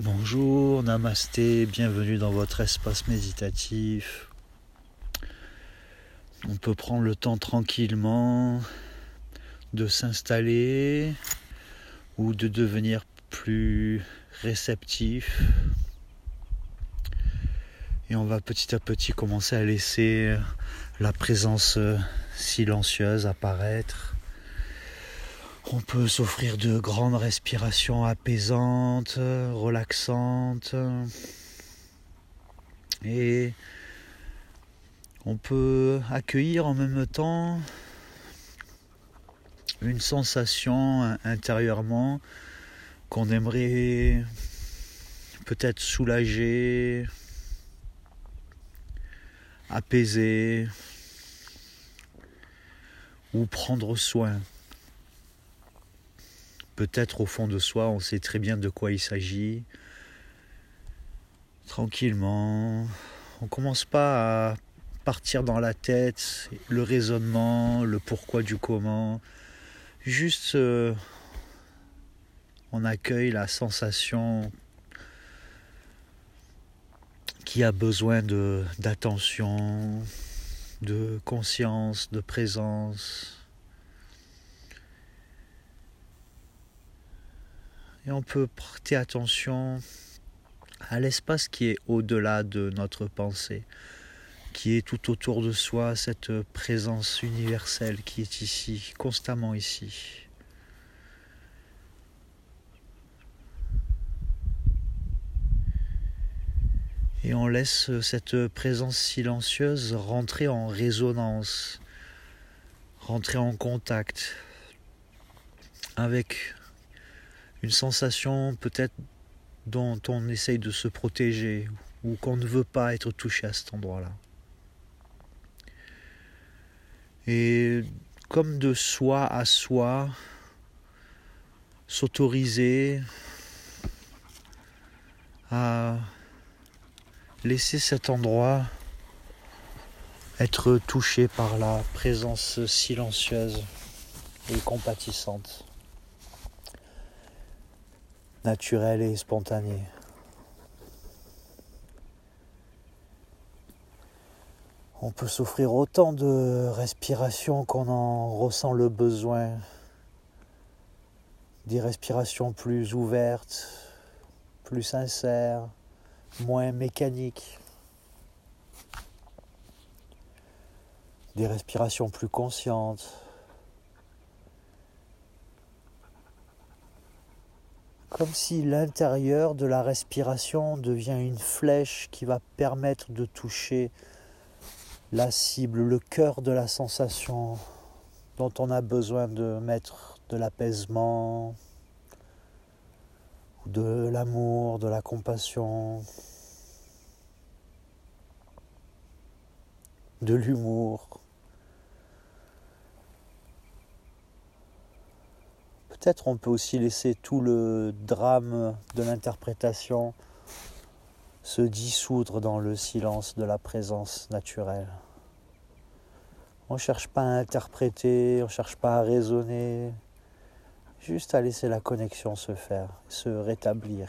Bonjour, namasté, bienvenue dans votre espace méditatif. On peut prendre le temps tranquillement de s'installer ou de devenir plus réceptif. Et on va petit à petit commencer à laisser la présence silencieuse apparaître on peut s'offrir de grandes respirations apaisantes, relaxantes. Et on peut accueillir en même temps une sensation intérieurement qu'on aimerait peut-être soulager, apaiser ou prendre soin. Peut-être au fond de soi, on sait très bien de quoi il s'agit. Tranquillement. On commence pas à partir dans la tête, le raisonnement, le pourquoi du comment. Juste, euh, on accueille la sensation qui a besoin d'attention, de conscience, de présence. Et on peut prêter attention à l'espace qui est au-delà de notre pensée, qui est tout autour de soi, cette présence universelle qui est ici, constamment ici. Et on laisse cette présence silencieuse rentrer en résonance, rentrer en contact avec une sensation peut-être dont on essaye de se protéger ou qu'on ne veut pas être touché à cet endroit-là. Et comme de soi à soi, s'autoriser à laisser cet endroit être touché par la présence silencieuse et compatissante naturel et spontané. On peut souffrir autant de respiration qu'on en ressent le besoin. Des respirations plus ouvertes, plus sincères, moins mécaniques. Des respirations plus conscientes. Comme si l'intérieur de la respiration devient une flèche qui va permettre de toucher la cible, le cœur de la sensation dont on a besoin de mettre de l'apaisement, de l'amour, de la compassion, de l'humour. Peut-être on peut aussi laisser tout le drame de l'interprétation se dissoudre dans le silence de la présence naturelle. On ne cherche pas à interpréter, on ne cherche pas à raisonner, juste à laisser la connexion se faire, se rétablir.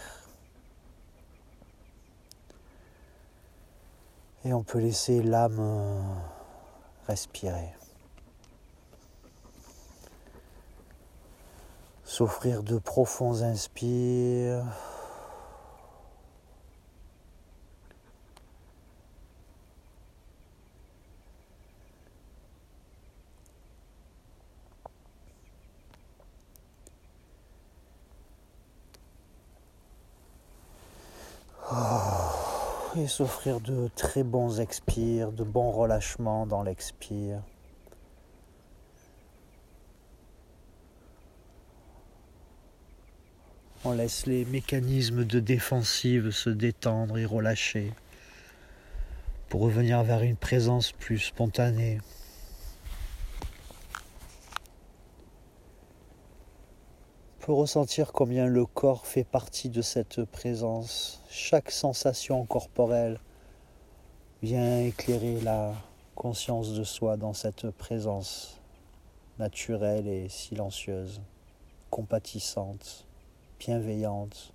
Et on peut laisser l'âme respirer. S'offrir de profonds inspires. Oh, et s'offrir de très bons expires, de bons relâchements dans l'expire. On laisse les mécanismes de défensive se détendre et relâcher pour revenir vers une présence plus spontanée. On peut ressentir combien le corps fait partie de cette présence. Chaque sensation corporelle vient éclairer la conscience de soi dans cette présence naturelle et silencieuse, compatissante bienveillante.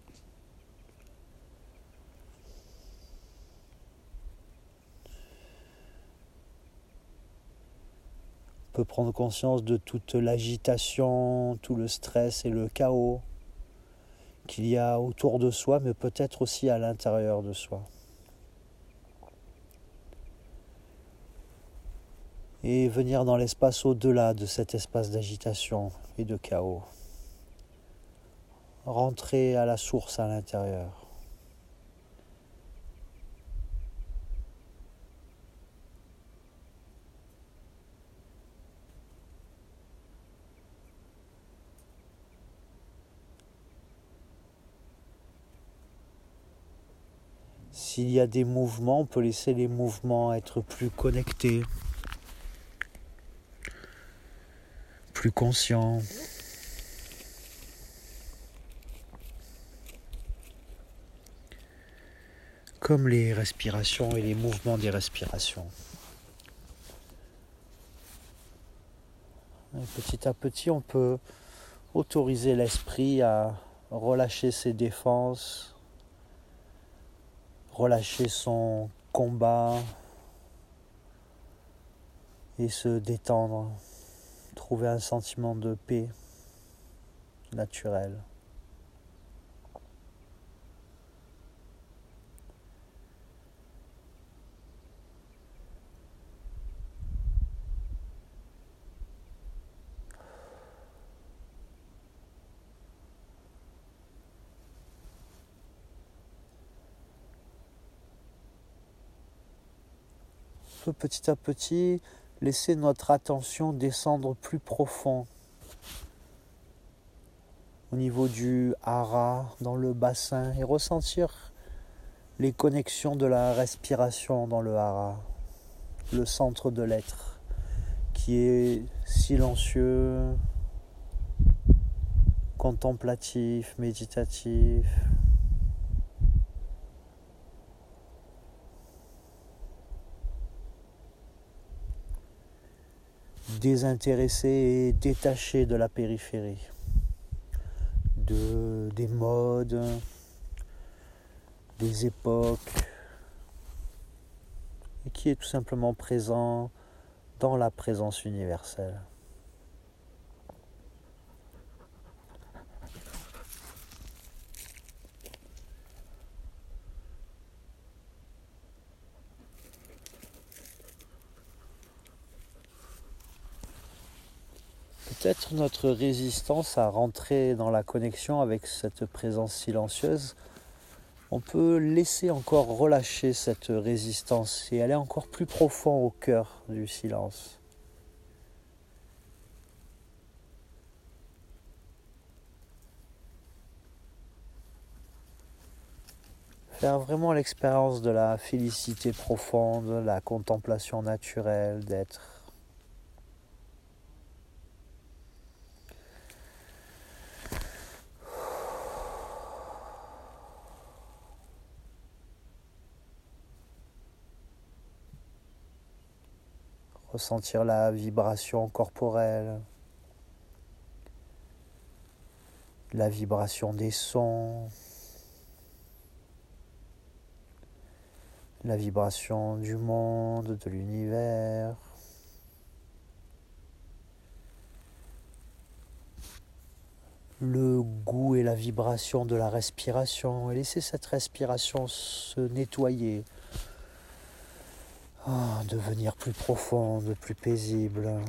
On peut prendre conscience de toute l'agitation, tout le stress et le chaos qu'il y a autour de soi, mais peut-être aussi à l'intérieur de soi. Et venir dans l'espace au-delà de cet espace d'agitation et de chaos. Rentrer à la source à l'intérieur. S'il y a des mouvements, on peut laisser les mouvements être plus connectés, plus conscients. Comme les respirations et les mouvements des respirations. Et petit à petit, on peut autoriser l'esprit à relâcher ses défenses, relâcher son combat et se détendre, trouver un sentiment de paix naturel. petit à petit laisser notre attention descendre plus profond au niveau du hara, dans le bassin, et ressentir les connexions de la respiration dans le hara, le centre de l'être, qui est silencieux, contemplatif, méditatif. Désintéressé et détaché de la périphérie, de, des modes, des époques, et qui est tout simplement présent dans la présence universelle. Peut-être notre résistance à rentrer dans la connexion avec cette présence silencieuse, on peut laisser encore relâcher cette résistance et aller encore plus profond au cœur du silence. Faire vraiment l'expérience de la félicité profonde, la contemplation naturelle d'être ressentir la vibration corporelle, la vibration des sons, la vibration du monde, de l'univers. le goût et la vibration de la respiration et laisser cette respiration se nettoyer, ah, devenir plus profonde, plus paisible.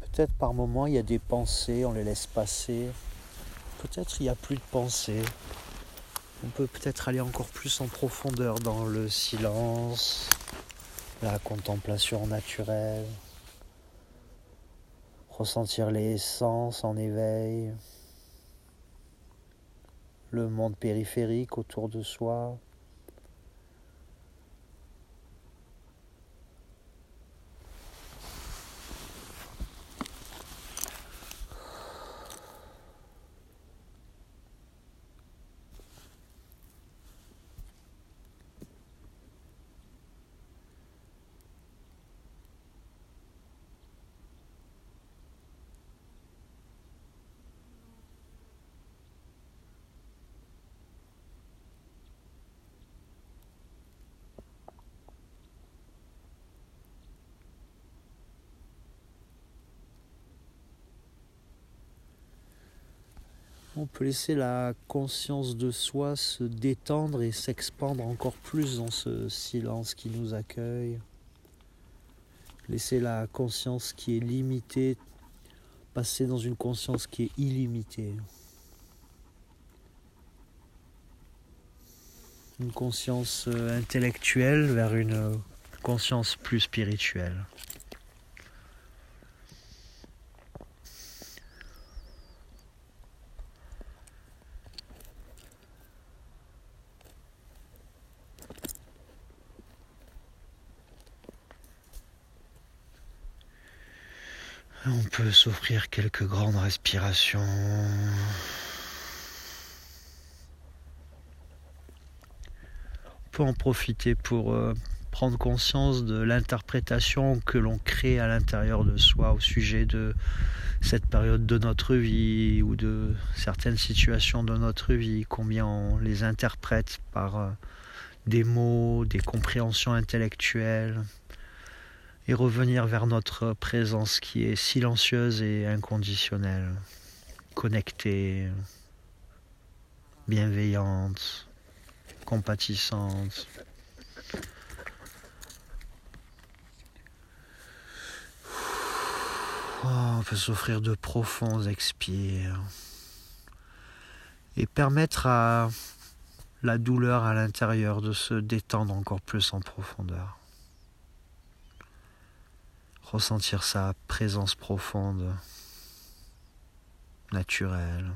Peut-être par moment il y a des pensées, on les laisse passer. Peut-être il n'y a plus de pensées. On peut peut-être aller encore plus en profondeur dans le silence, la contemplation naturelle. ressentir les sens en éveil, le monde périphérique autour de soi. On peut laisser la conscience de soi se détendre et s'expandre encore plus dans ce silence qui nous accueille. Laisser la conscience qui est limitée passer dans une conscience qui est illimitée. Une conscience euh, intellectuelle vers une conscience plus spirituelle. On peut s'offrir quelques grandes respirations. On peut en profiter pour euh, prendre conscience de l'interprétation que l'on crée à l'intérieur de soi au sujet de cette période de notre vie ou de certaines situations de notre vie, combien on les interprète par euh, des mots, des compréhensions intellectuelles, et revenir vers notre présence qui est silencieuse et inconditionnelle, connectée, bienveillante, compatissante. Oh, on peut s'offrir de profonds expires et permettre à la douleur à l'intérieur de se détendre encore plus en profondeur ressentir sa présence profonde, naturelle.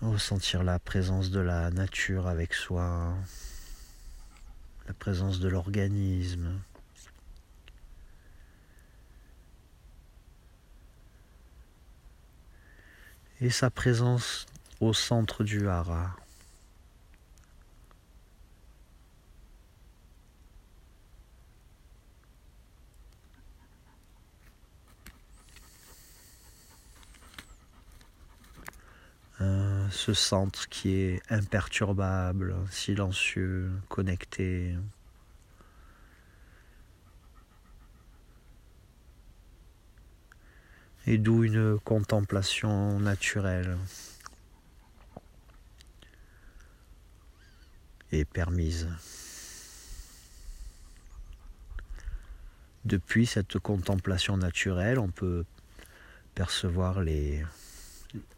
Ressentir la présence de la nature avec soi, la présence de l'organisme. Et sa présence au centre du hara. Euh, ce centre qui est imperturbable, silencieux, connecté. Et d'où une contemplation naturelle. Est permise. Depuis cette contemplation naturelle, on peut percevoir les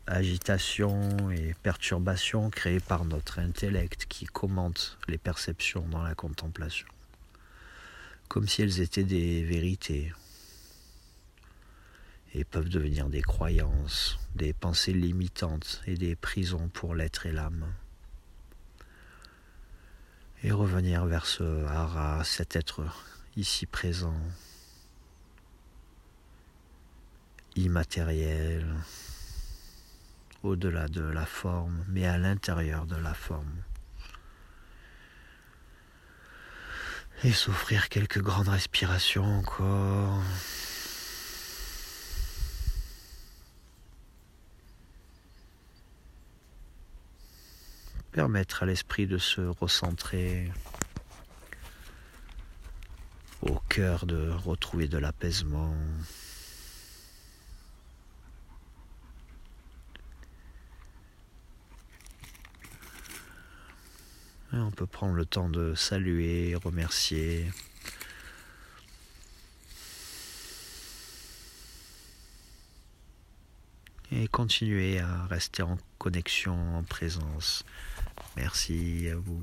agitations et perturbations créées par notre intellect qui commente les perceptions dans la contemplation, comme si elles étaient des vérités et peuvent devenir des croyances, des pensées limitantes et des prisons pour l'être et l'âme. Et revenir vers ce hara, cet être ici présent, immatériel, au-delà de la forme, mais à l'intérieur de la forme. Et s'offrir quelques grandes respirations encore. Permettre à l'esprit de se recentrer au cœur, de retrouver de l'apaisement. on peut prendre le temps de saluer, remercier. Et continuez à rester en connexion, en présence. Merci à vous.